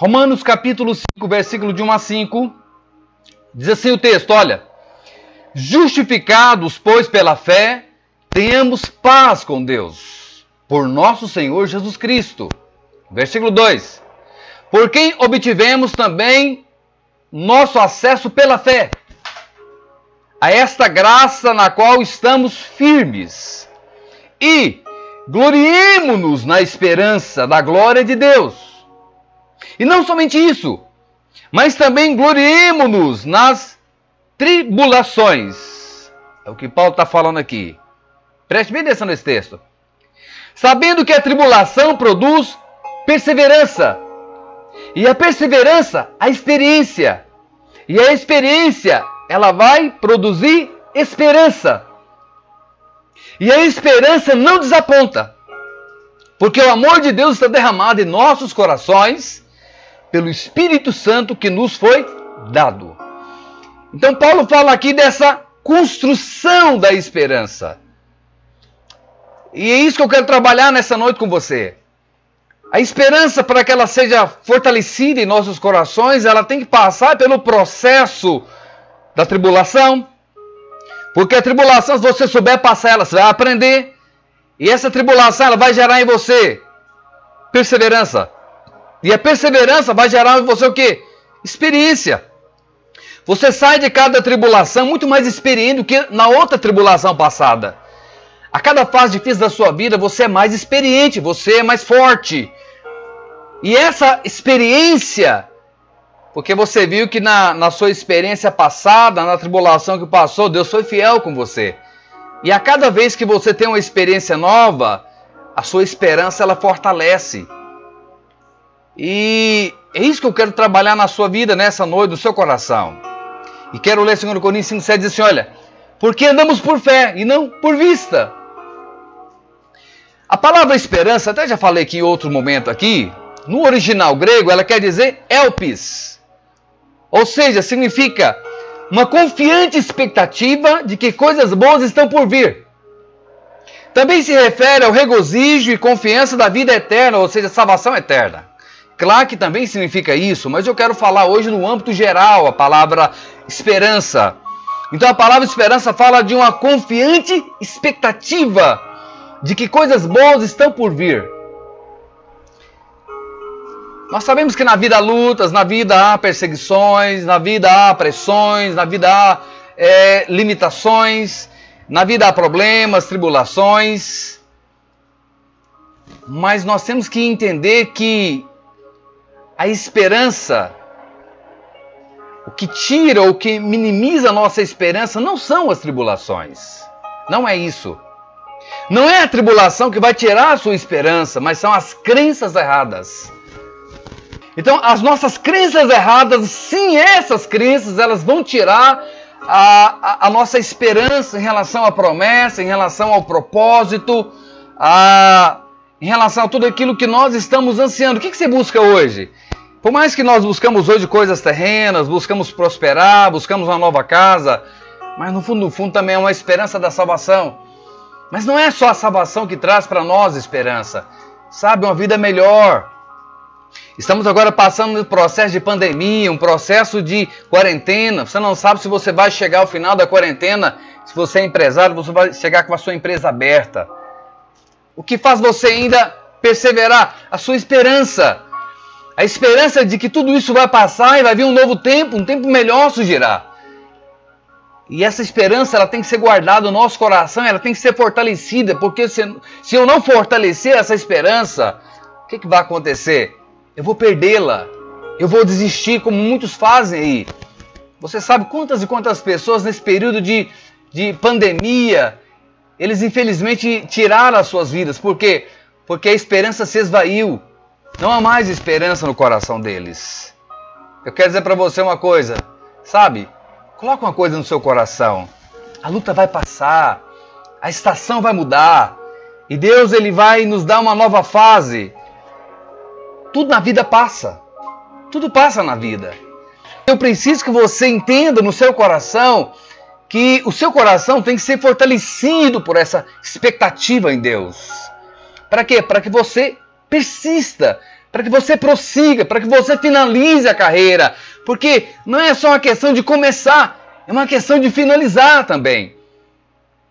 Romanos capítulo 5, versículo de 1 a 5, diz assim o texto, olha: Justificados, pois, pela fé, tenhamos paz com Deus, por nosso Senhor Jesus Cristo. Versículo 2: Por quem obtivemos também nosso acesso pela fé a esta graça na qual estamos firmes. E gloriemo-nos na esperança da glória de Deus. E não somente isso, mas também gloriemo-nos nas tribulações. É o que Paulo está falando aqui. Preste bem atenção nesse texto. Sabendo que a tribulação produz perseverança. E a perseverança, a experiência. E a experiência, ela vai produzir esperança. E a esperança não desaponta. Porque o amor de Deus está derramado em nossos corações pelo Espírito Santo que nos foi dado. Então, Paulo fala aqui dessa construção da esperança. E é isso que eu quero trabalhar nessa noite com você. A esperança, para que ela seja fortalecida em nossos corações, ela tem que passar pelo processo da tribulação. Porque a tribulação, se você souber passar ela, você vai aprender. E essa tribulação ela vai gerar em você perseverança. E a perseverança vai gerar em você o quê? Experiência. Você sai de cada tribulação muito mais experiente do que na outra tribulação passada. A cada fase difícil da sua vida, você é mais experiente, você é mais forte. E essa experiência, porque você viu que na, na sua experiência passada, na tribulação que passou, Deus foi fiel com você. E a cada vez que você tem uma experiência nova, a sua esperança ela fortalece. E é isso que eu quero trabalhar na sua vida nessa noite, no seu coração. E quero ler 2 Coríntios 5,7 diz assim: olha, porque andamos por fé e não por vista. A palavra esperança, até já falei aqui em outro momento aqui, no original grego, ela quer dizer elpis. Ou seja, significa uma confiante expectativa de que coisas boas estão por vir. Também se refere ao regozijo e confiança da vida eterna, ou seja, salvação eterna. Claro que também significa isso, mas eu quero falar hoje no âmbito geral a palavra esperança. Então a palavra esperança fala de uma confiante expectativa de que coisas boas estão por vir. Nós sabemos que na vida há lutas, na vida há perseguições, na vida há pressões, na vida há é, limitações, na vida há problemas, tribulações. Mas nós temos que entender que a esperança, o que tira ou que minimiza a nossa esperança não são as tribulações. Não é isso. Não é a tribulação que vai tirar a sua esperança, mas são as crenças erradas. Então, as nossas crenças erradas, sim, essas crenças, elas vão tirar a, a, a, nossa esperança em relação à promessa, em relação ao propósito, a, em relação a tudo aquilo que nós estamos ansiando. O que, que você busca hoje? Por mais que nós buscamos hoje coisas terrenas, buscamos prosperar, buscamos uma nova casa, mas no fundo, no fundo também é uma esperança da salvação. Mas não é só a salvação que traz para nós esperança. Sabe, uma vida melhor, Estamos agora passando um processo de pandemia, um processo de quarentena. Você não sabe se você vai chegar ao final da quarentena, se você é empresário, você vai chegar com a sua empresa aberta. O que faz você ainda perseverar? A sua esperança. A esperança de que tudo isso vai passar e vai vir um novo tempo, um tempo melhor surgirá. E essa esperança ela tem que ser guardada no nosso coração, ela tem que ser fortalecida, porque se, se eu não fortalecer essa esperança, o que, que vai acontecer? eu vou perdê-la, eu vou desistir, como muitos fazem aí. Você sabe quantas e quantas pessoas nesse período de, de pandemia, eles infelizmente tiraram as suas vidas. Por quê? Porque a esperança se esvaiu. Não há mais esperança no coração deles. Eu quero dizer para você uma coisa, sabe? Coloca uma coisa no seu coração. A luta vai passar, a estação vai mudar e Deus ele vai nos dar uma nova fase. Tudo na vida passa. Tudo passa na vida. Eu preciso que você entenda no seu coração que o seu coração tem que ser fortalecido por essa expectativa em Deus. Para quê? Para que você persista, para que você prossiga, para que você finalize a carreira, porque não é só uma questão de começar, é uma questão de finalizar também.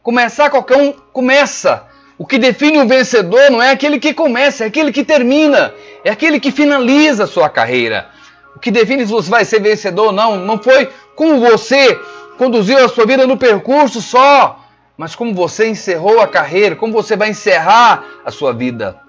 Começar qualquer um começa. O que define o vencedor não é aquele que começa, é aquele que termina, é aquele que finaliza a sua carreira. O que define se você vai ser vencedor ou não, não foi como você conduziu a sua vida no percurso só, mas como você encerrou a carreira, como você vai encerrar a sua vida.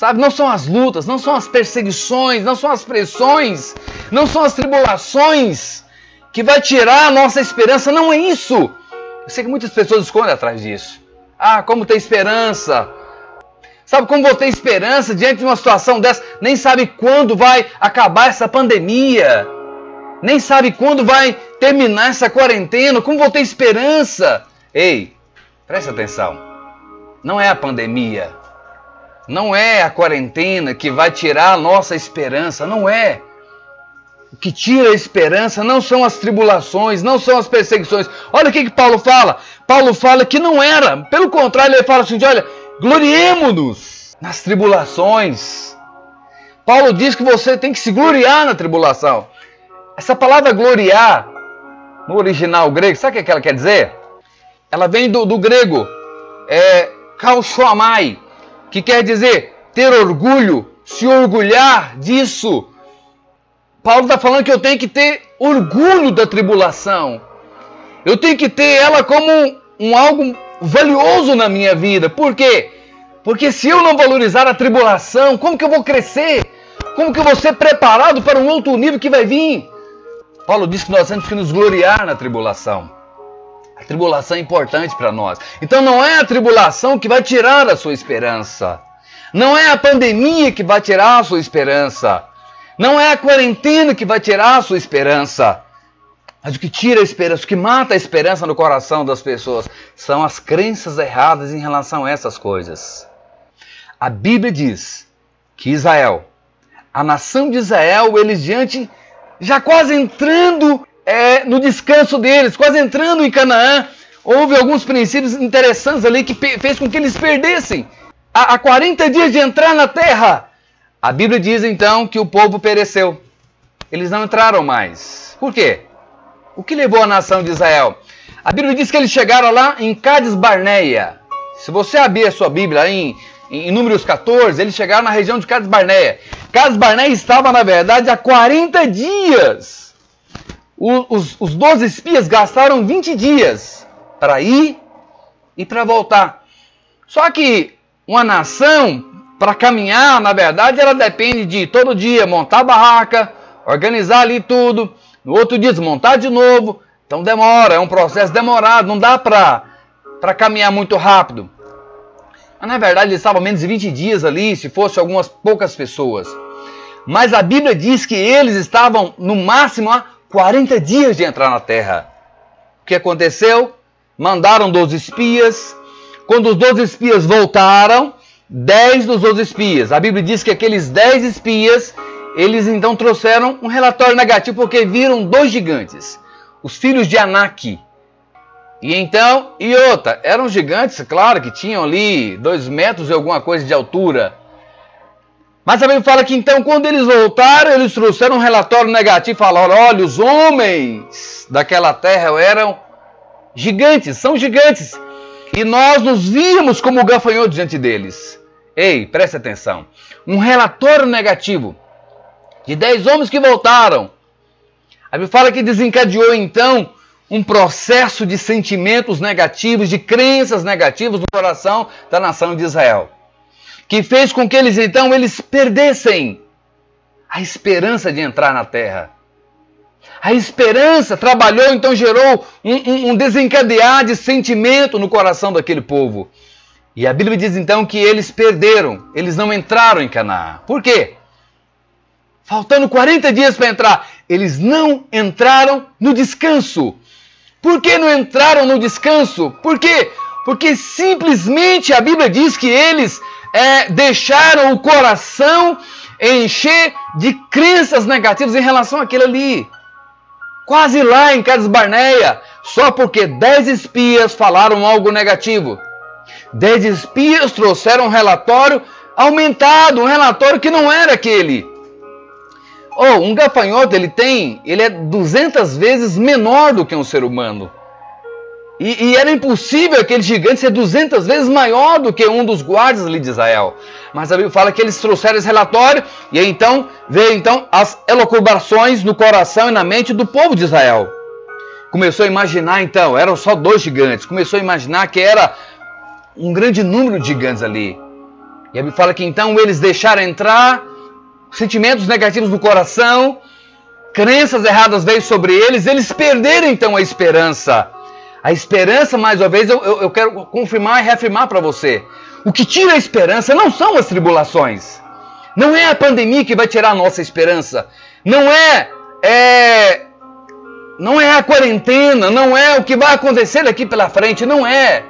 Sabe, não são as lutas, não são as perseguições, não são as pressões, não são as tribulações que vai tirar a nossa esperança, não é isso. Eu sei que muitas pessoas escondem atrás disso. Ah, como ter esperança. Sabe como vou ter esperança diante de uma situação dessa? Nem sabe quando vai acabar essa pandemia. Nem sabe quando vai terminar essa quarentena. Como vou ter esperança? Ei, preste atenção. Não é a pandemia não é a quarentena que vai tirar a nossa esperança, não é. O que tira a esperança não são as tribulações, não são as perseguições. Olha o que, que Paulo fala. Paulo fala que não era. Pelo contrário, ele fala assim: olha, gloriemos-nos nas tribulações. Paulo diz que você tem que se gloriar na tribulação. Essa palavra gloriar, no original grego, sabe o que ela quer dizer? Ela vem do, do grego, é, que quer dizer ter orgulho, se orgulhar disso. Paulo está falando que eu tenho que ter orgulho da tribulação. Eu tenho que ter ela como um, um algo valioso na minha vida. Por quê? Porque se eu não valorizar a tribulação, como que eu vou crescer? Como que eu vou ser preparado para um outro nível que vai vir? Paulo diz que nós temos que nos gloriar na tribulação. A tribulação é importante para nós. Então não é a tribulação que vai tirar a sua esperança. Não é a pandemia que vai tirar a sua esperança. Não é a quarentena que vai tirar a sua esperança. Mas o que tira a esperança, o que mata a esperança no coração das pessoas, são as crenças erradas em relação a essas coisas. A Bíblia diz que Israel, a nação de Israel, eles diante, já quase entrando é, no descanso deles, quase entrando em Canaã, houve alguns princípios interessantes ali que fez com que eles perdessem. Há 40 dias de entrar na terra, a Bíblia diz então que o povo pereceu. Eles não entraram mais. Por quê? O que levou a nação de Israel? A Bíblia diz que eles chegaram lá em Cades Barneia. Se você abrir a sua Bíblia em, em Números 14, eles chegaram na região de Cades Barneia. Cades Barneia estava, na verdade, há 40 dias os, os 12 espias gastaram 20 dias para ir e para voltar. Só que uma nação, para caminhar, na verdade, ela depende de todo dia montar a barraca, organizar ali tudo, no outro dia desmontar de novo. Então demora, é um processo demorado, não dá para caminhar muito rápido. Mas na verdade eles estavam menos de 20 dias ali, se fosse algumas poucas pessoas. Mas a Bíblia diz que eles estavam no máximo há 40 dias de entrar na terra. O que aconteceu? Mandaram 12 espias. Quando os 12 espias voltaram, 10 dos 12 espias. A Bíblia diz que aqueles 10 espias, eles então trouxeram um relatório negativo porque viram dois gigantes, os filhos de Anak. E então, e outra, eram gigantes, claro, que tinham ali dois metros e alguma coisa de altura. Mas também fala que então, quando eles voltaram, eles trouxeram um relatório negativo, falaram: olha, os homens daquela terra eram gigantes, são gigantes. E nós nos víamos como gafanhoto diante deles. Ei, preste atenção. Um relatório negativo de dez homens que voltaram. A Bíblia fala que desencadeou então um processo de sentimentos negativos, de crenças negativas no coração da nação de Israel que fez com que eles então eles perdessem a esperança de entrar na terra. A esperança trabalhou, então gerou um, um, desencadear de sentimento no coração daquele povo. E a Bíblia diz então que eles perderam, eles não entraram em Canaã. Por quê? Faltando 40 dias para entrar, eles não entraram no descanso. Por que não entraram no descanso? Por quê? Porque simplesmente a Bíblia diz que eles é, deixaram o coração encher de crenças negativas em relação àquilo ali. Quase lá em Cades Barneia, só porque dez espias falaram algo negativo. Dez espias trouxeram um relatório aumentado, um relatório que não era aquele. Oh, um gafanhoto ele tem, ele é 200 vezes menor do que um ser humano. E, e, era impossível aquele gigante ser 200 vezes maior do que um dos guardas ali de Israel. Mas a Bíblia fala que eles trouxeram esse relatório e aí então veio então as elocubrações no coração e na mente do povo de Israel. Começou a imaginar então, eram só dois gigantes. Começou a imaginar que era um grande número de gigantes ali. E a Bíblia fala que então eles deixaram entrar sentimentos negativos no coração, crenças erradas veio sobre eles, eles perderam então a esperança. A esperança, mais uma vez, eu, eu, quero confirmar e reafirmar para você. O que tira a esperança não são as tribulações. Não é a pandemia que vai tirar a nossa esperança. Não é, é não é a quarentena, não é o que vai acontecer daqui pela frente, não é.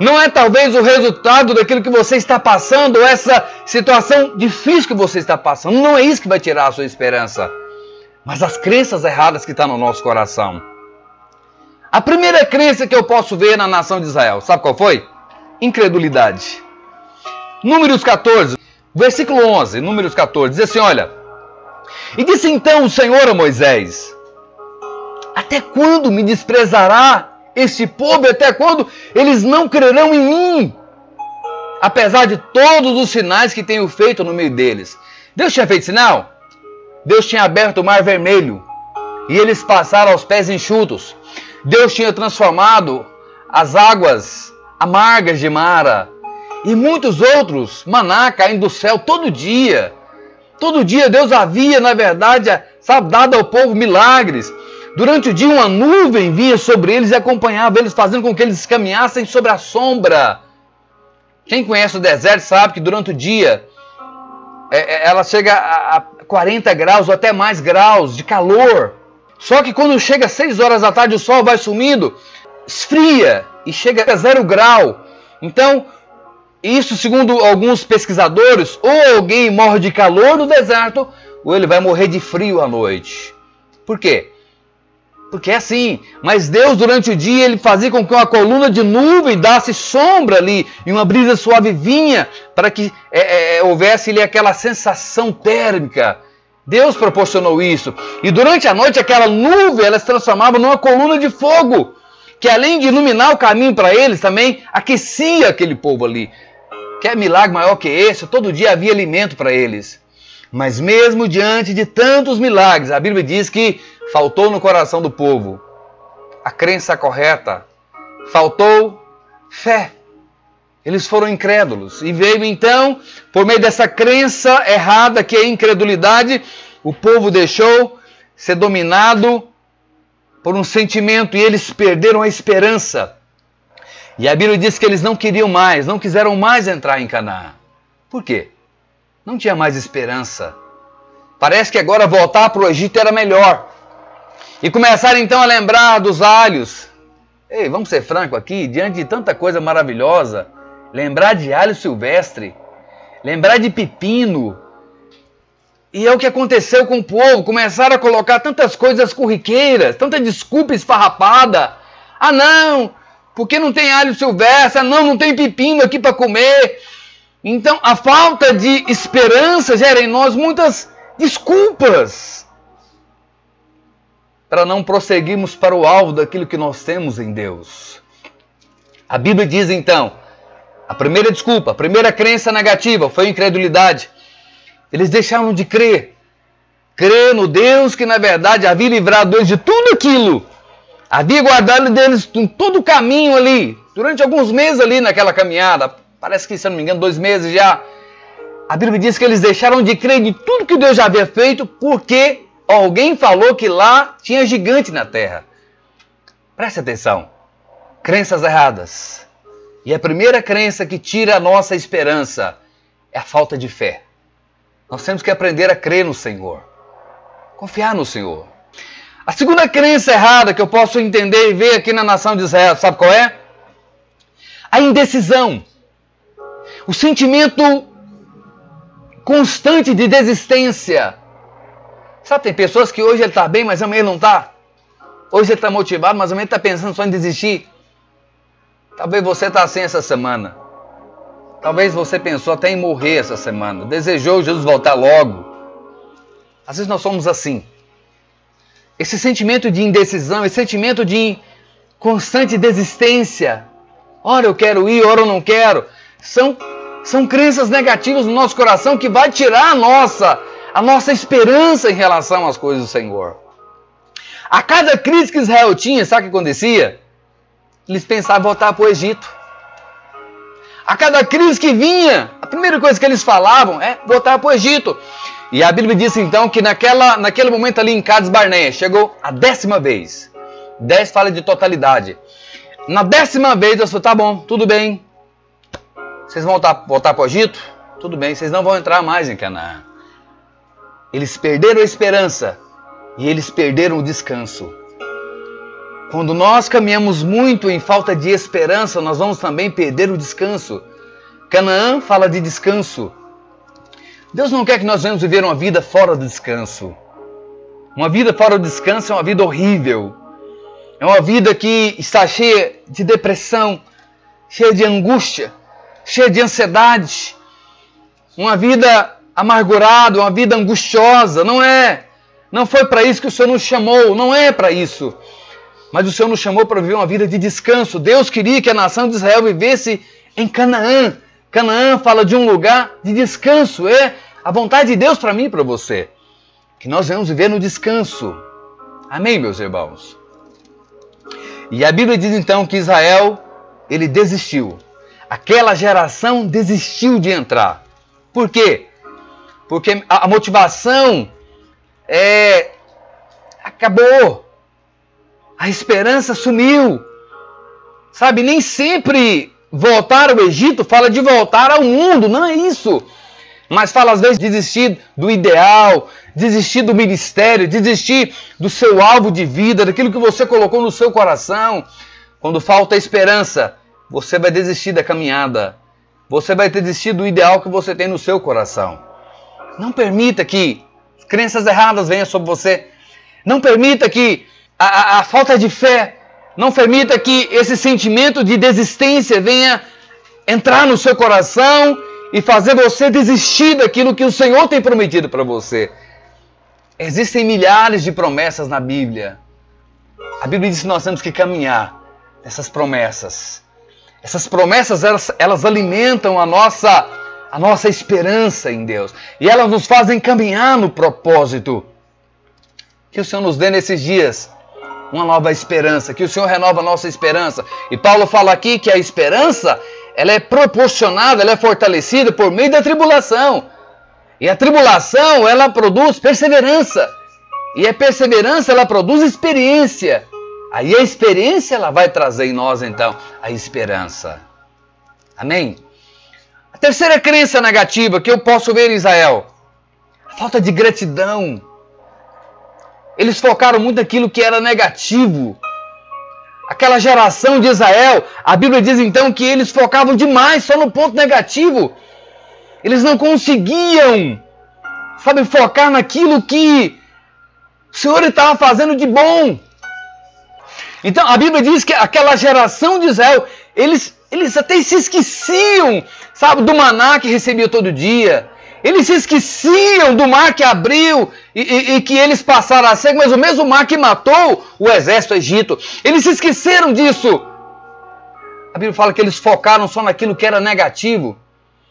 Não é talvez o resultado daquilo que você está passando, essa situação difícil que você está passando. Não é isso que vai tirar a sua esperança. Mas as crenças erradas que estão no nosso coração. A primeira crença que eu posso ver na nação de Israel, sabe qual foi? Incredulidade. Números 14, versículo 11, Números 14, diz assim: Olha, e disse então o Senhor a Moisés: Até quando me desprezará este povo? Até quando eles não crerão em mim? Apesar de todos os sinais que tenho feito no meio deles. Deus tinha feito sinal? Deus tinha aberto o mar vermelho e eles passaram aos pés enxutos. Deus tinha transformado as águas amargas de Mara e muitos outros maná caindo do céu todo dia. Todo dia Deus havia, na verdade, sabe, dado ao povo milagres. Durante o dia uma nuvem vinha sobre eles e acompanhava eles, fazendo com que eles caminhassem sobre a sombra. Quem conhece o deserto sabe que durante o dia é, é, ela chega a 40 graus ou até mais graus de calor. Só que quando chega às 6 horas da tarde, o sol vai sumindo, esfria e chega a zero grau. Então, isso segundo alguns pesquisadores, ou alguém morre de calor no deserto, ou ele vai morrer de frio à noite. Por quê? Porque é assim, mas Deus durante o dia ele fazia com que uma coluna de nuvem desse sombra ali e uma brisa suave vinha para que é, é, houvesse ali aquela sensação térmica Deus proporcionou isso. E durante a noite aquela nuvem ela se transformava numa coluna de fogo, que além de iluminar o caminho para eles, também aquecia aquele povo ali. Quer milagre maior que esse? Todo dia havia alimento para eles. Mas mesmo diante de tantos milagres, a Bíblia diz que faltou no coração do povo a crença correta, faltou fé. Eles foram incrédulos. E veio então, por meio dessa crença errada que é a incredulidade, o povo deixou ser dominado por um sentimento e eles perderam a esperança. E a Bíblia diz que eles não queriam mais, não quiseram mais entrar em Canaã. Por quê? Não tinha mais esperança. Parece que agora voltar para o Egito era melhor. E começaram então a lembrar dos alhos. Ei, vamos ser franco aqui, diante de tanta coisa maravilhosa, lembrar de alho silvestre, lembrar de pepino. E é o que aconteceu com o povo. Começaram a colocar tantas coisas corriqueiras, tanta desculpa esfarrapada. Ah, não, porque não tem alho silvestre, ah, não, não tem pepino aqui para comer. Então, a falta de esperança gera em nós muitas desculpas para não prosseguirmos para o alvo daquilo que nós temos em Deus. A Bíblia diz então a primeira desculpa, a primeira crença negativa foi a incredulidade. Eles deixaram de crer. Crer no Deus que na verdade havia livrado eles de tudo aquilo. Havia guardado deles todo o caminho ali, durante alguns meses ali naquela caminhada. Parece que, se não me engano, dois meses já. A Bíblia diz que eles deixaram de crer de tudo que Deus já havia feito, porque alguém falou que lá tinha gigante na terra. Preste atenção. Crenças erradas e a primeira crença que tira a nossa esperança é a falta de fé. Nós temos que aprender a crer no Senhor, confiar no Senhor. A segunda crença errada que eu posso entender e ver aqui na nação de Israel, sabe qual é? A indecisão. O sentimento constante de desistência. Sabe, tem pessoas que hoje ele está bem, mas amanhã ele não está. Hoje ele está motivado, mas amanhã está pensando só em desistir. Talvez você está assim essa semana. Talvez você pensou até em morrer essa semana, desejou Jesus voltar logo. Às vezes nós somos assim. Esse sentimento de indecisão, esse sentimento de constante desistência. Ora eu quero ir, ora eu não quero. São, são crenças negativas no nosso coração que vai tirar a nossa, a nossa esperança em relação às coisas do Senhor. A cada crise que Israel tinha, sabe o que acontecia? Eles pensavam voltar para o Egito. A cada crise que vinha, a primeira coisa que eles falavam é voltar para o Egito. E a Bíblia diz então que naquela, naquele momento ali em Cades Barneia, chegou a décima vez. Dez fala de totalidade. Na décima vez, eu falei, tá bom, tudo bem. Vocês vão voltar, voltar para o Egito? Tudo bem, vocês não vão entrar mais em Canaã. Eles perderam a esperança e eles perderam o descanso. Quando nós caminhamos muito em falta de esperança, nós vamos também perder o descanso. Canaã fala de descanso. Deus não quer que nós venhamos viver uma vida fora do descanso. Uma vida fora do descanso é uma vida horrível. É uma vida que está cheia de depressão, cheia de angústia, cheia de ansiedade. Uma vida amargurada, uma vida angustiosa. Não é. Não foi para isso que o Senhor nos chamou. Não é para isso mas o Senhor nos chamou para viver uma vida de descanso. Deus queria que a nação de Israel vivesse em Canaã. Canaã fala de um lugar de descanso, é a vontade de Deus para mim e para você. Que nós venhamos viver no descanso. Amém, meus irmãos? E a Bíblia diz então que Israel, ele desistiu. Aquela geração desistiu de entrar. Por quê? Porque a motivação é, acabou a esperança sumiu. Sabe, nem sempre voltar ao Egito fala de voltar ao mundo, não é isso. Mas fala às vezes de desistir do ideal, desistir do ministério, desistir do seu alvo de vida, daquilo que você colocou no seu coração. Quando falta esperança, você vai desistir da caminhada. Você vai desistir do ideal que você tem no seu coração. Não permita que crenças erradas venham sobre você. Não permita que a, a, falta de fé, não permita que esse sentimento de desistência venha entrar no seu coração e fazer você desistir daquilo que o Senhor tem prometido para você. Existem milhares de promessas na Bíblia. A Bíblia diz que nós temos que caminhar nessas promessas. Essas promessas elas, elas alimentam a nossa a nossa esperança em Deus e elas nos fazem caminhar no propósito. Que o Senhor nos dê nesses dias uma nova esperança, que o Senhor renova a nossa esperança. E Paulo fala aqui que a esperança, ela é proporcionada, ela é fortalecida por meio da tribulação. E a tribulação, ela produz perseverança. E a perseverança, ela produz experiência. Aí a experiência, ela vai trazer em nós, então, a esperança. Amém? A terceira crença negativa que eu posso ver em Israel, a falta de gratidão. Eles focaram muito naquilo que era negativo. Aquela geração de Israel, a Bíblia diz então que eles focavam demais só no ponto negativo. Eles não conseguiam, sabe, focar naquilo que o Senhor estava fazendo de bom. Então a Bíblia diz que aquela geração de Israel, eles, eles até se esqueciam, sabe, do maná que recebia todo dia. Eles se esqueciam do mar que abriu e, e, e, que eles passaram a seco, mas o mesmo mar que matou o exército egito. Eles se esqueceram disso. A Bíblia fala que eles focaram só naquilo que era negativo.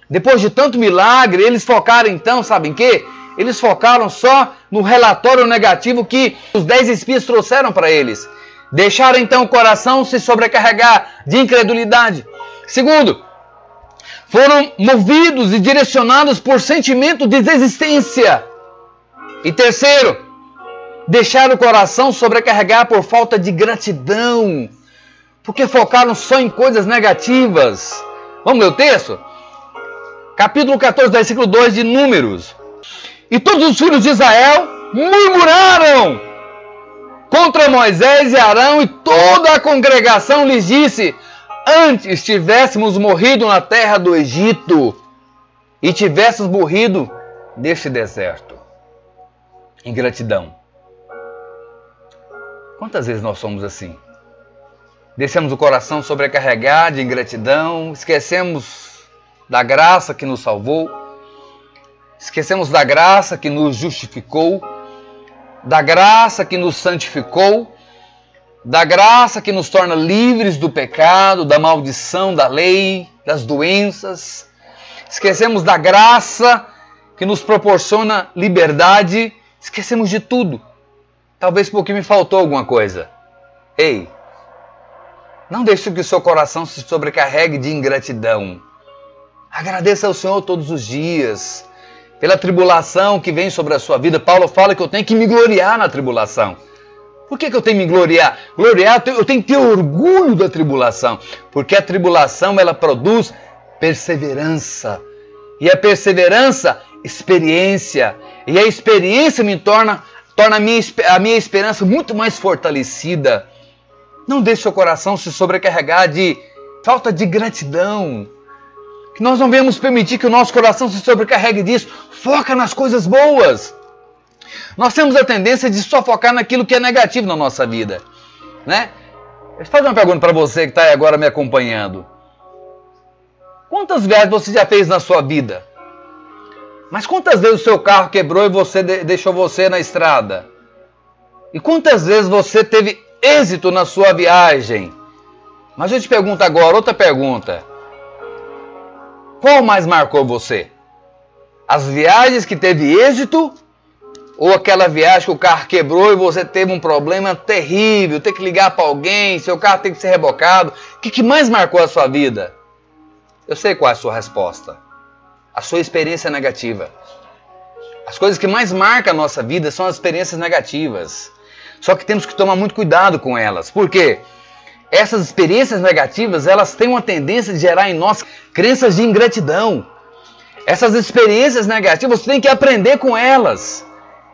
Depois de tanto milagre, eles focaram então, sabem quê? Eles focaram só no relatório negativo que os dez espias trouxeram para eles. Deixaram então o coração se sobrecarregar de incredulidade. Segundo, foram movidos e direcionados por sentimento de desistência. E terceiro, deixaram o coração sobrecarregar por falta de gratidão, porque focaram só em coisas negativas. Vamos ler o texto? Capítulo 14, versículo 2 de Números. E todos os filhos de Israel murmuraram contra Moisés e Arão, e toda a congregação lhes disse: antes tivéssemos morrido na terra do Egito e tivéssemos morrido neste deserto. Ingratidão. Quantas vezes nós somos assim? Deixamos o coração sobrecarregar de ingratidão, esquecemos da graça que nos salvou, esquecemos da graça que nos justificou, da graça que nos santificou, da graça que nos torna livres do pecado, da maldição da lei, das doenças. Esquecemos da graça que nos proporciona liberdade, esquecemos de tudo. Talvez porque me faltou alguma coisa. Ei, não deixe que o seu coração se sobrecarregue de ingratidão. Agradeça ao Senhor todos os dias pela tribulação que vem sobre a sua vida. Paulo fala que eu tenho que me gloriar na tribulação. Por que, que eu tenho que me gloriar? Gloriar, eu tenho que ter orgulho da tribulação, porque a tribulação ela produz perseverança. E a perseverança, experiência. E a experiência me torna, torna a, minha, a minha esperança muito mais fortalecida. Não deixe seu coração se sobrecarregar de falta de gratidão. Que nós não venhamos permitir que o nosso coração se sobrecarregue disso. Foca nas coisas boas. Nós temos a tendência de só focar naquilo que é negativo na nossa vida, né? Deixa eu fazer uma pergunta para você que está agora me acompanhando. Quantas viagens você já fez na sua vida? Mas quantas vezes o seu carro quebrou e você deixou você na estrada? E quantas vezes você teve êxito na sua viagem? Mas eu te pergunto agora, outra pergunta. Qual mais marcou você? As viagens que teve êxito ou aquela viagem que o carro quebrou e você teve um problema terrível, ter que ligar para alguém, seu carro tem que ser rebocado. O que, que mais marcou a sua vida? Eu sei qual é a sua resposta. A sua experiência negativa. As coisas que mais marcam a nossa vida são as experiências negativas. Só que temos que tomar muito cuidado com elas. Por quê? Essas experiências negativas, elas têm uma tendência de gerar em nós crenças de ingratidão. Essas experiências negativas, você tem que aprender com elas.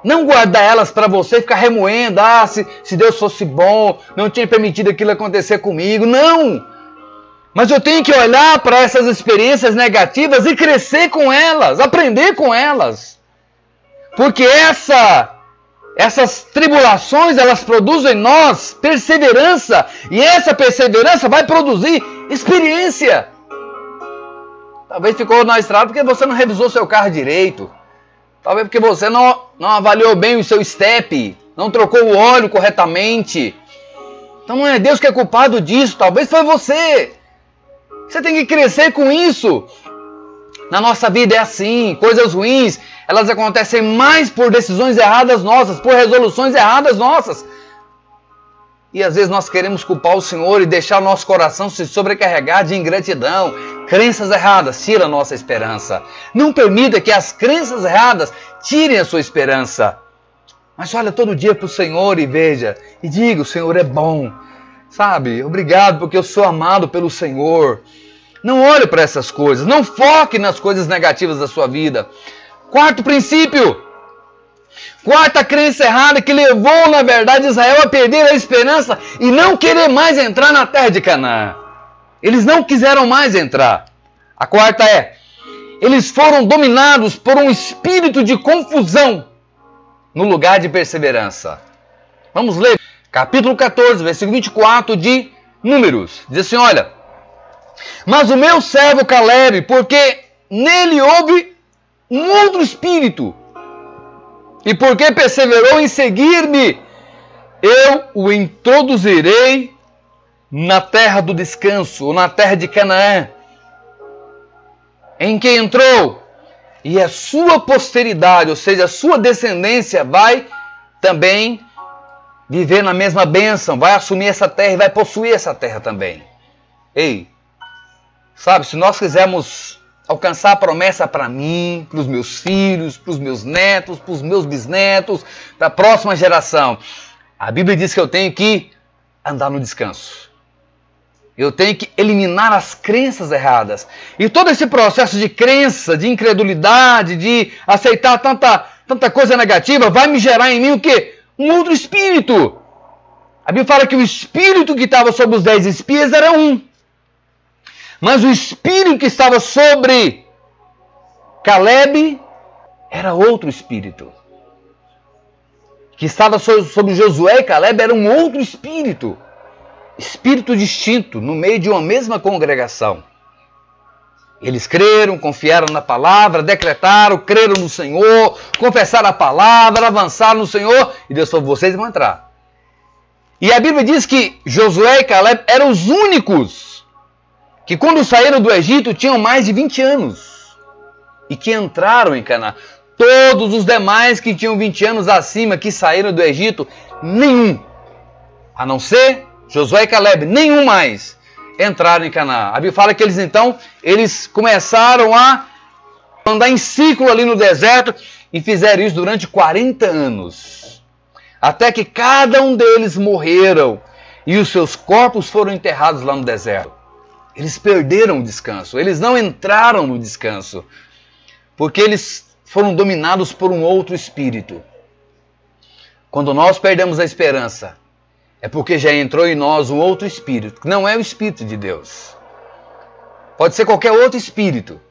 Não guardar elas para você ficar remoendo. Ah, se, se Deus fosse bom, não tinha permitido aquilo acontecer comigo. Não! Mas eu tenho que olhar para essas experiências negativas e crescer com elas, aprender com elas. Porque essa essas tribulações, elas produzem em nós perseverança, e essa perseverança vai produzir experiência. Talvez ficou na estrada porque você não revisou seu carro direito. Talvez porque você não, não avaliou bem o seu step, não trocou o óleo corretamente. Então não é Deus que é culpado disso, talvez foi você. Você tem que crescer com isso. Na nossa vida é assim, coisas ruins, elas acontecem mais por decisões erradas nossas, por resoluções erradas nossas. E às vezes nós queremos culpar o Senhor e deixar o nosso coração se sobrecarregar de ingratidão. Crenças erradas tiram a nossa esperança. Não permita que as crenças erradas tirem a sua esperança. Mas olha todo dia para o Senhor e veja, e diga: o Senhor é bom. Sabe? Obrigado porque eu sou amado pelo Senhor. Não olhe para essas coisas. Não foque nas coisas negativas da sua vida. Quarto princípio. Quarta crença errada que levou, na verdade, Israel a perder a esperança e não querer mais entrar na terra de Canaã. Eles não quiseram mais entrar. A quarta é: eles foram dominados por um espírito de confusão no lugar de perseverança. Vamos ler capítulo 14, versículo 24 de Números. Diz assim: Olha, mas o meu servo Caleb, porque nele houve um outro espírito e porque perseverou em seguir-me, eu o introduzirei na terra do descanso, ou na terra de Canaã, em que entrou, e a sua posteridade, ou seja, a sua descendência, vai também viver na mesma bênção, vai assumir essa terra e vai possuir essa terra também. Ei, sabe, se nós quisermos alcançar a promessa para mim, para os meus filhos, para os meus netos, para os meus bisnetos, para a próxima geração. A Bíblia diz que eu tenho que andar no descanso. Eu tenho que eliminar as crenças erradas. E todo esse processo de crença, de incredulidade, de aceitar tanta, tanta coisa negativa, vai me gerar em mim o quê? Um outro espírito. A Bíblia fala que o espírito que estava sobre os dez espias era um. Mas o espírito que estava sobre Caleb era outro espírito. Que estava sobre Josué e Caleb era um outro espírito. Espírito distinto no meio de uma mesma congregação. Eles creram, confiaram na palavra, decretaram, creram no Senhor, confessaram a palavra, avançaram no Senhor e Deus falou: vocês vão entrar. E a Bíblia diz que Josué e Caleb eram os únicos que, quando saíram do Egito, tinham mais de 20 anos e que entraram em Canaã. Todos os demais que tinham 20 anos acima, que saíram do Egito, nenhum, a não ser Josué e Caleb, nenhum mais entraram em Canaã. A Bíblia fala que eles então, eles começaram a andar em ciclo ali no deserto e fizeram isso durante 40 anos. Até que cada um deles morreram e os seus corpos foram enterrados lá no deserto. Eles perderam o descanso, eles não entraram no descanso, porque eles foram dominados por um outro espírito. Quando nós perdemos a esperança, é porque já entrou em nós um outro espírito, que não é o espírito de Deus. Pode ser qualquer outro espírito.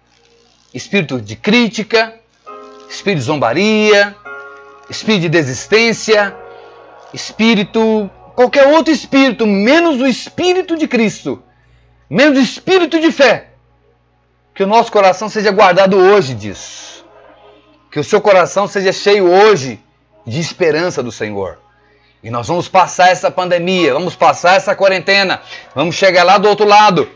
Espírito de crítica, espírito de zombaria, espírito de desistência, espírito, qualquer outro espírito, menos o espírito de Cristo, menos espírito de fé. Que o nosso coração seja guardado hoje disso. Que o seu coração seja cheio hoje de esperança do Senhor. E nós vamos passar essa pandemia, vamos passar essa quarentena, vamos chegar lá do outro lado.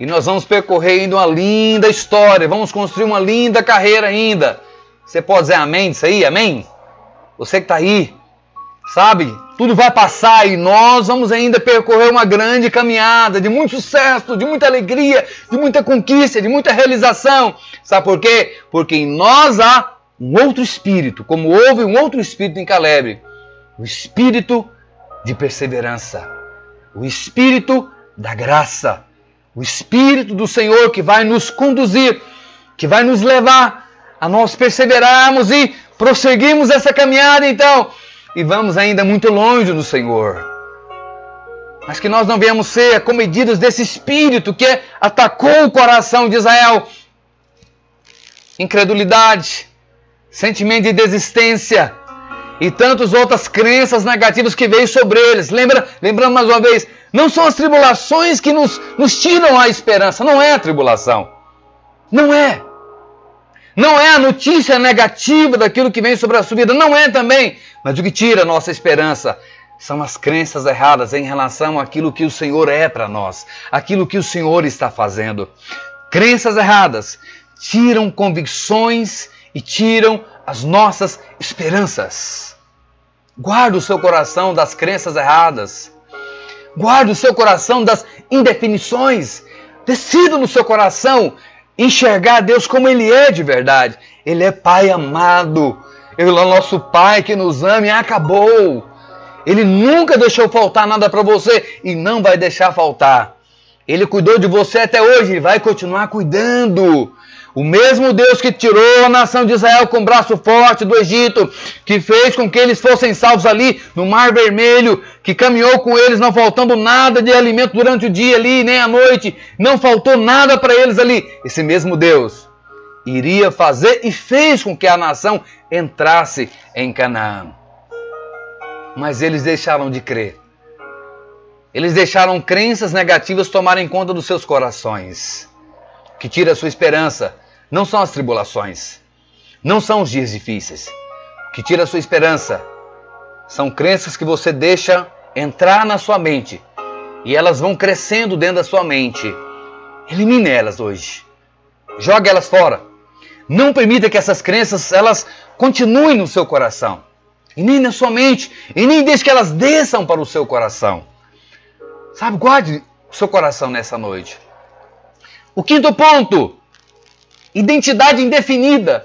E nós vamos percorrer ainda uma linda história, vamos construir uma linda carreira ainda. Você pode dizer amém disso aí? Amém? Você que está aí, sabe? Tudo vai passar e nós vamos ainda percorrer uma grande caminhada de muito sucesso, de muita alegria, de muita conquista, de muita realização. Sabe por quê? Porque em nós há um outro espírito, como houve um outro espírito em Caleb o espírito de perseverança, o espírito da graça, o espírito do Senhor que vai nos conduzir, que vai nos levar a nós perseverarmos e prosseguirmos essa caminhada então, e vamos ainda muito longe do Senhor. Mas que nós não venhamos ser acomedidos desse espírito que atacou o coração de Israel. Incredulidade, sentimento de desistência, e tantas outras crenças negativas que veio sobre eles. Lembra, lembrando mais uma vez, não são as tribulações que nos, nos tiram a esperança, não é a tribulação. Não é. Não é a notícia negativa daquilo que vem sobre a sua vida, não é também. Mas o que tira a nossa esperança são as crenças erradas em relação àquilo que o Senhor é para nós, aquilo que o Senhor está fazendo. Crenças erradas tiram convicções e tiram as nossas esperanças. Guarde o seu coração das crenças erradas. Guarde o seu coração das indefinições. Decida no seu coração enxergar Deus como Ele é de verdade. Ele é Pai amado. Ele é o nosso Pai que nos ama e acabou. Ele nunca deixou faltar nada para você e não vai deixar faltar. Ele cuidou de você até hoje e vai continuar cuidando. O mesmo Deus que tirou a nação de Israel com o braço forte do Egito, que fez com que eles fossem salvos ali no Mar Vermelho, que caminhou com eles não faltando nada de alimento durante o dia ali, nem à noite, não faltou nada para eles ali. Esse mesmo Deus iria fazer e fez com que a nação entrasse em Canaã. Mas eles deixaram de crer. Eles deixaram crenças negativas tomarem conta dos seus corações, que tira a sua esperança não são as tribulações, não são os dias difíceis que tira a sua esperança. São crenças que você deixa entrar na sua mente e elas vão crescendo dentro da sua mente. Elimine elas hoje. Jogue elas fora. Não permita que essas crenças elas continuem no seu coração. E nem na sua mente. E nem deixe que elas desçam para o seu coração. Sabe, guarde o seu coração nessa noite. O quinto ponto identidade indefinida.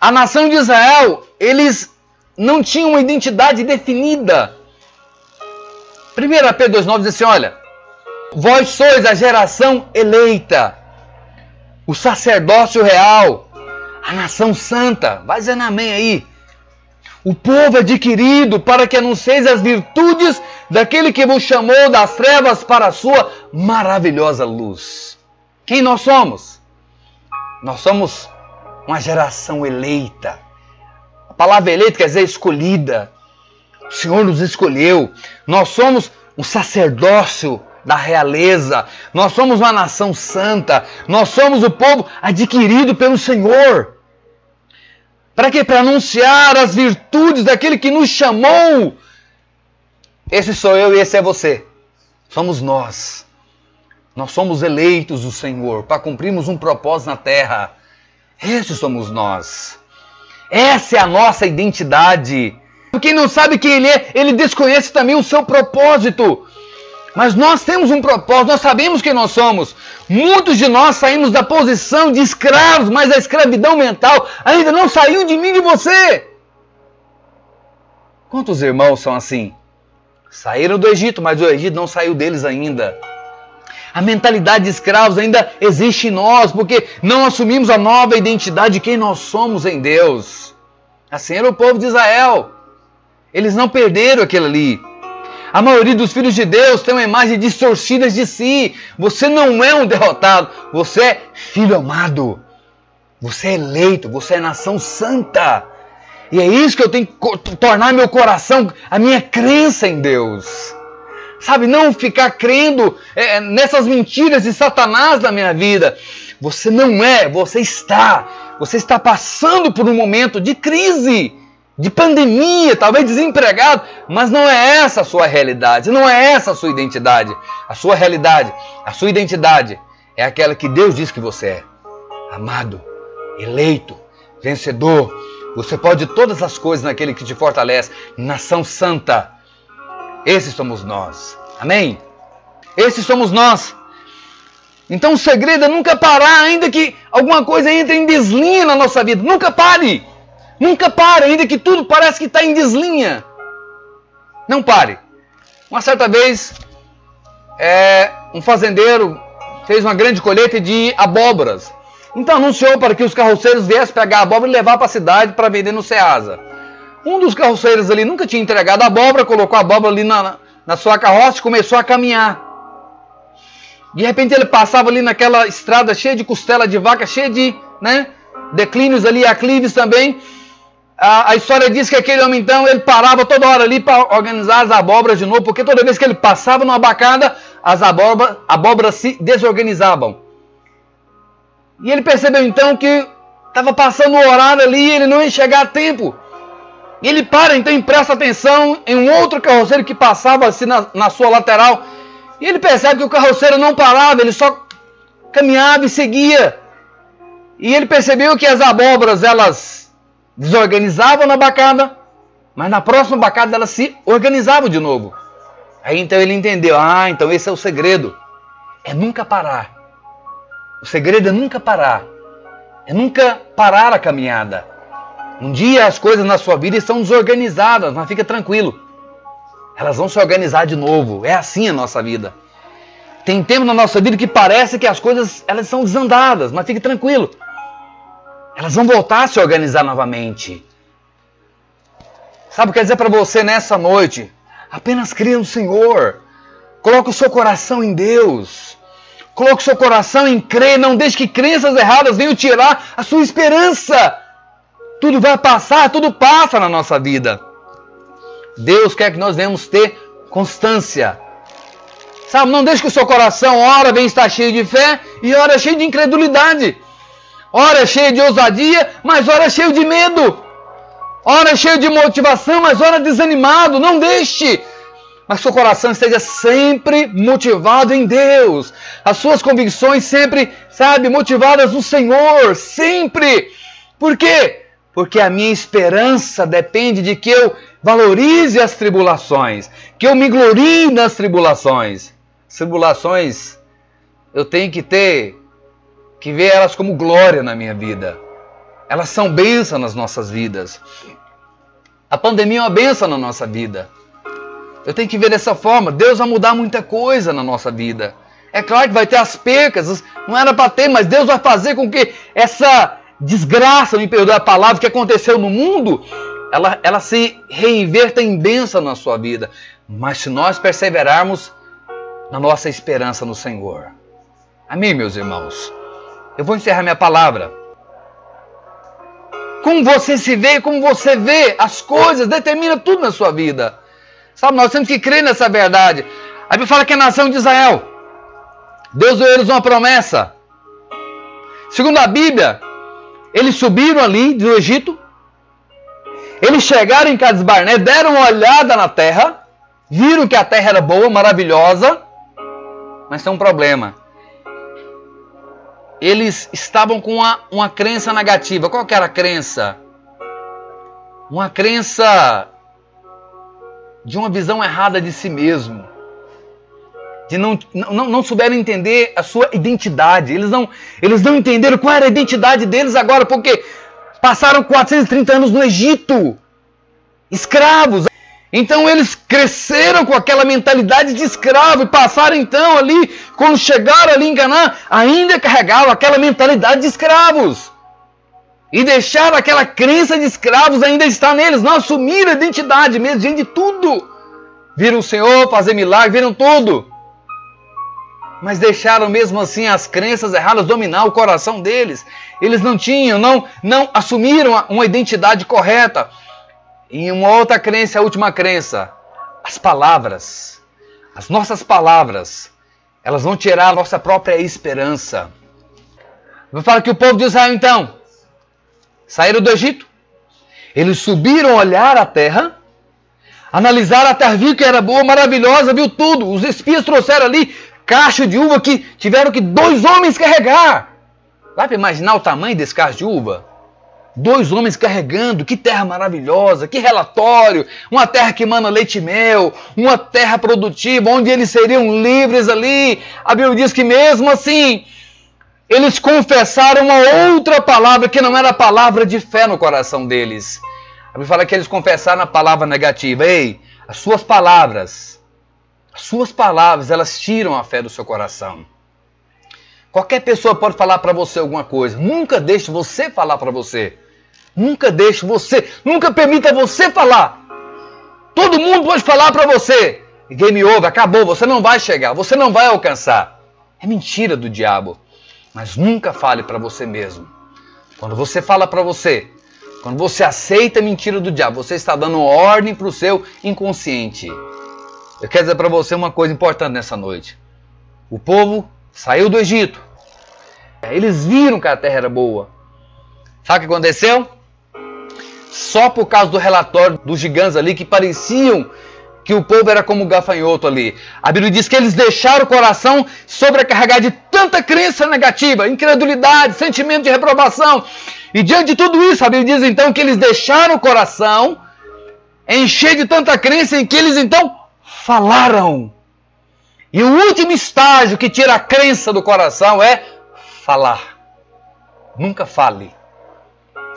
A nação de Israel, eles não tinham uma identidade definida. 1 Pedro 2,9 diz assim: olha, vós sois a geração eleita, o sacerdócio real, a nação santa. Vai dizendo amém aí. O povo adquirido para que anuncieis as virtudes daquele que vos chamou das trevas para a sua maravilhosa luz. Quem nós somos? Nós somos uma geração eleita. A palavra eleita quer dizer escolhida. O Senhor nos escolheu. Nós somos um sacerdócio da realeza. Nós somos uma nação santa. Nós somos o povo adquirido pelo Senhor. Para quê? Para anunciar as virtudes daquele que nos chamou. Esse sou eu e esse é você. Somos nós. Nós somos eleitos do Senhor para cumprirmos um propósito na terra. Esses somos nós. Essa é a nossa identidade. Quem não sabe quem ele é, ele desconhece também o seu propósito. Mas nós temos um propósito, nós sabemos quem nós somos. Muitos de nós saímos da posição de escravos, mas a escravidão mental ainda não saiu de mim e de você. Quantos irmãos são assim? Saíram do Egito, mas o Egito não saiu deles ainda. A mentalidade de escravos ainda existe em nós, porque não assumimos a nova identidade de quem nós somos em Deus. Assim era o povo de Israel. Eles não perderam aquilo ali. A maioria dos filhos de Deus tem uma imagem distorcida de si. Você não é um derrotado, você é filho amado. Você é eleito, você é nação santa. E é isso que eu tenho que tornar meu coração, a minha crença em Deus. Sabe, não ficar crendo é, nessas mentiras de Satanás na minha vida. Você não é, você está. Você está passando por um momento de crise, de pandemia, talvez desempregado, mas não é essa a sua realidade, não é essa a sua identidade. A sua realidade, a sua identidade é aquela que Deus diz que você é: amado, eleito, vencedor. Você pode todas as coisas naquele que te fortalece, nação santa esses somos nós. Amém? Esses somos nós. Então o segredo é nunca parar, ainda que alguma coisa entre em deslinha na nossa vida. Nunca pare. Nunca pare, ainda que tudo parece que está em deslinha. Não pare. Uma certa vez, é, um fazendeiro fez uma grande colheita de abóboras. Então anunciou para que os carroceiros viessem pegar a abóbora e levar para a cidade para vender no Ceasa. Um dos carroceiros ali nunca tinha entregado a abóbora, colocou a abóbora ali na, na sua carroça e começou a caminhar. De repente ele passava ali naquela estrada cheia de costela de vaca, cheia de né, declínios ali, aclives também. A, a, história diz que aquele homem então ele parava toda hora ali para organizar as abóboras de novo, porque toda vez que ele passava numa bacada, as abóboras, abóboras se desorganizavam. E ele percebeu então que estava passando o horário ali e ele não ia chegar a tempo. E ele para então e presta atenção em um outro carroceiro que passava assim na, na sua lateral. E ele percebe que o carroceiro não parava, ele só caminhava e seguia. E ele percebeu que as abóboras elas desorganizavam na bacada, mas na próxima bacada elas se organizavam de novo. Aí então ele entendeu: ah, então esse é o segredo. É nunca parar. O segredo é nunca parar. É nunca parar a caminhada. Um dia as coisas na sua vida estão desorganizadas, mas fica tranquilo. Elas vão se organizar de novo. É assim a nossa vida. Tem tempo na nossa vida que parece que as coisas elas são desandadas, mas fique tranquilo. Elas vão voltar a se organizar novamente. Sabe o que quer dizer para você nessa noite? Apenas creia no Senhor. Coloque o seu coração em Deus. Coloque o seu coração em crer. Não deixe que crenças erradas venham tirar a sua esperança. Tudo vai passar, tudo passa na nossa vida. Deus quer que nós venhamos ter constância. Sabe, não deixe que o seu coração, ora, vem estar cheio de fé e ora cheio de incredulidade. Ora cheio de ousadia, mas ora cheio de medo. Ora cheio de motivação, mas ora desanimado. Não deixe. Mas seu coração esteja sempre motivado em Deus. As suas convicções sempre, sabe, motivadas no Senhor. Sempre. Por quê? Porque a minha esperança depende de que eu valorize as tribulações, que eu me glorie nas tribulações. Tribulações, eu tenho que ter, que ver elas como glória na minha vida. Elas são bênção nas nossas vidas. A pandemia é uma bênção na nossa vida. Eu tenho que ver dessa forma. Deus vai mudar muita coisa na nossa vida. É claro que vai ter as percas, não era para ter, mas Deus vai fazer com que essa desgraça, me perdoe a palavra, que aconteceu no mundo, ela, ela se reinverta em bênção na sua vida. Mas se nós perseverarmos na nossa esperança no Senhor. Amém, meus irmãos? Eu vou encerrar minha palavra. Como você se vê, como você vê as coisas, determina tudo na sua vida. Sabe, nós temos que crer nessa verdade. A Bíblia fala que a nação de Israel, Deus deu eles uma promessa. Segundo a Bíblia, eles subiram ali do Egito, eles chegaram em Cades Barné, deram uma olhada na terra, viram que a terra era boa, maravilhosa, mas tem um problema. Eles estavam com uma, uma crença negativa. Qual que era a crença? Uma crença de uma visão errada de si mesmo. De não, não, não souberam entender a sua identidade. Eles não, eles não entenderam qual era a identidade deles agora, porque passaram 430 anos no Egito, escravos. Então eles cresceram com aquela mentalidade de escravo e passaram então ali, quando chegaram ali em Canaã, ainda carregavam aquela mentalidade de escravos. E deixaram aquela crença de escravos ainda estar neles, não assumiram a identidade mesmo, diante de tudo. Viram o Senhor fazer milagre, viram tudo. Mas deixaram mesmo assim as crenças erradas dominar o coração deles. Eles não tinham, não, não assumiram uma identidade correta. E uma outra crença, a última crença, as palavras, as nossas palavras, elas vão tirar a nossa própria esperança. Vou falar que o povo de Israel então saíram do Egito, eles subiram olhar a terra, analisaram a terra, viu que era boa, maravilhosa, viu tudo. Os espias trouxeram ali caixa de uva que tiveram que dois homens carregar. Dá para imaginar o tamanho desse cacho de uva? Dois homens carregando, que terra maravilhosa, que relatório, uma terra que emana leite e mel, uma terra produtiva, onde eles seriam livres ali. A Bíblia diz que mesmo assim, eles confessaram uma outra palavra que não era a palavra de fé no coração deles. A Bíblia fala que eles confessaram a palavra negativa. Ei, as suas palavras, as suas palavras, elas tiram a fé do seu coração. Qualquer pessoa pode falar para você alguma coisa. Nunca deixe você falar para você. Nunca deixe você, nunca permita você falar. Todo mundo pode falar para você. Game over, acabou, você não vai chegar, você não vai alcançar. É mentira do diabo. Mas nunca fale para você mesmo. Quando você fala para você, quando você aceita a mentira do diabo, você está dando ordem para o seu inconsciente. Eu quero dizer para você uma coisa importante nessa noite. O povo saiu do Egito. Eles viram que a terra era boa. Sabe o que aconteceu? só por causa do relatório dos gigantes ali que pareciam que o povo era como gafanhoto ali. A Bíblia diz que eles deixaram o coração sobrecarregado de tanta crença negativa, incredulidade, sentimento de reprovação. E diante de tudo isso, a Bíblia diz então que eles deixaram o coração encher de tanta crença em que eles então falaram. E o último estágio que tira a crença do coração é falar. Nunca fale.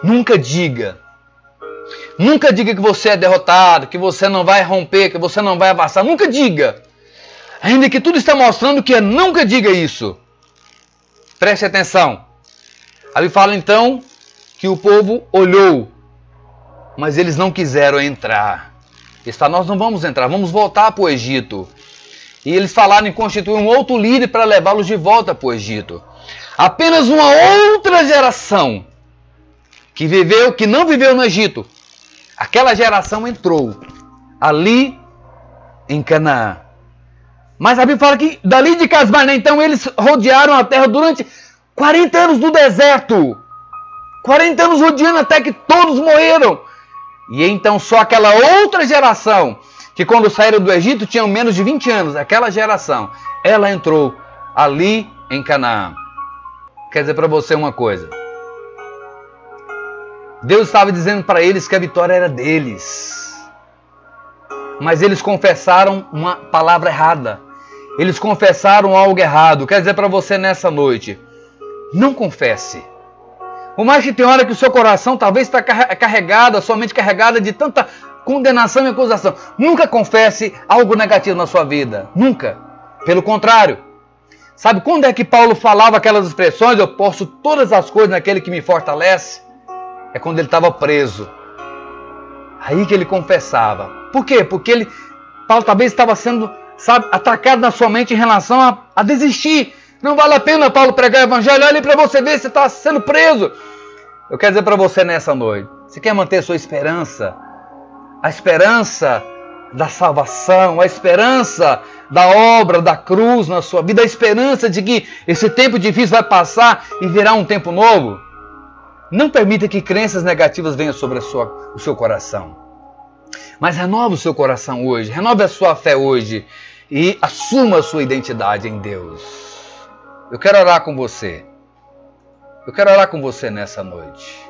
Nunca diga. Nunca diga que você é derrotado, que você não vai romper, que você não vai avançar. Nunca diga. Ainda que tudo está mostrando que é, nunca diga isso. Preste atenção. Ali fala então que o povo olhou, mas eles não quiseram entrar. Está, nós não vamos entrar, vamos voltar para o Egito. E eles falaram em constituir um outro líder para levá-los de volta para o Egito. Apenas uma outra geração que viveu, que não viveu no Egito, Aquela geração entrou ali em Canaã. Mas a Bíblia fala que dali de Casbarné, então, eles rodearam a terra durante 40 anos no deserto. 40 anos rodeando até que todos morreram. E então só aquela outra geração, que quando saíram do Egito tinham menos de 20 anos, aquela geração, ela entrou ali em Canaã. Quer dizer para você uma coisa. Deus estava dizendo para eles que a vitória era deles. Mas eles confessaram uma palavra errada. Eles confessaram algo errado. Quer dizer para você nessa noite: não confesse. Por mais que tem hora que o seu coração talvez está carregado, a sua mente carregada de tanta condenação e acusação. Nunca confesse algo negativo na sua vida. Nunca. Pelo contrário. Sabe quando é que Paulo falava aquelas expressões? Eu posso todas as coisas naquele que me fortalece é quando ele estava preso. Aí que ele confessava. Por quê? Porque ele, Paulo talvez estava sendo, sabe, atacado na sua mente em relação a, a desistir. Não vale a pena, Paulo, pregar o evangelho. Olha para você ver, você está sendo preso. Eu quero dizer para você nessa noite: você quer manter sua esperança? A esperança da salvação, a esperança da obra da cruz na sua vida, a esperança de que esse tempo difícil vai passar e virá um tempo novo. Não permita que crenças negativas venham sobre sua, o seu coração. Mas renova o seu coração hoje, renove a sua fé hoje e assuma a sua identidade em Deus. Eu quero orar com você. Eu quero orar com você nessa noite.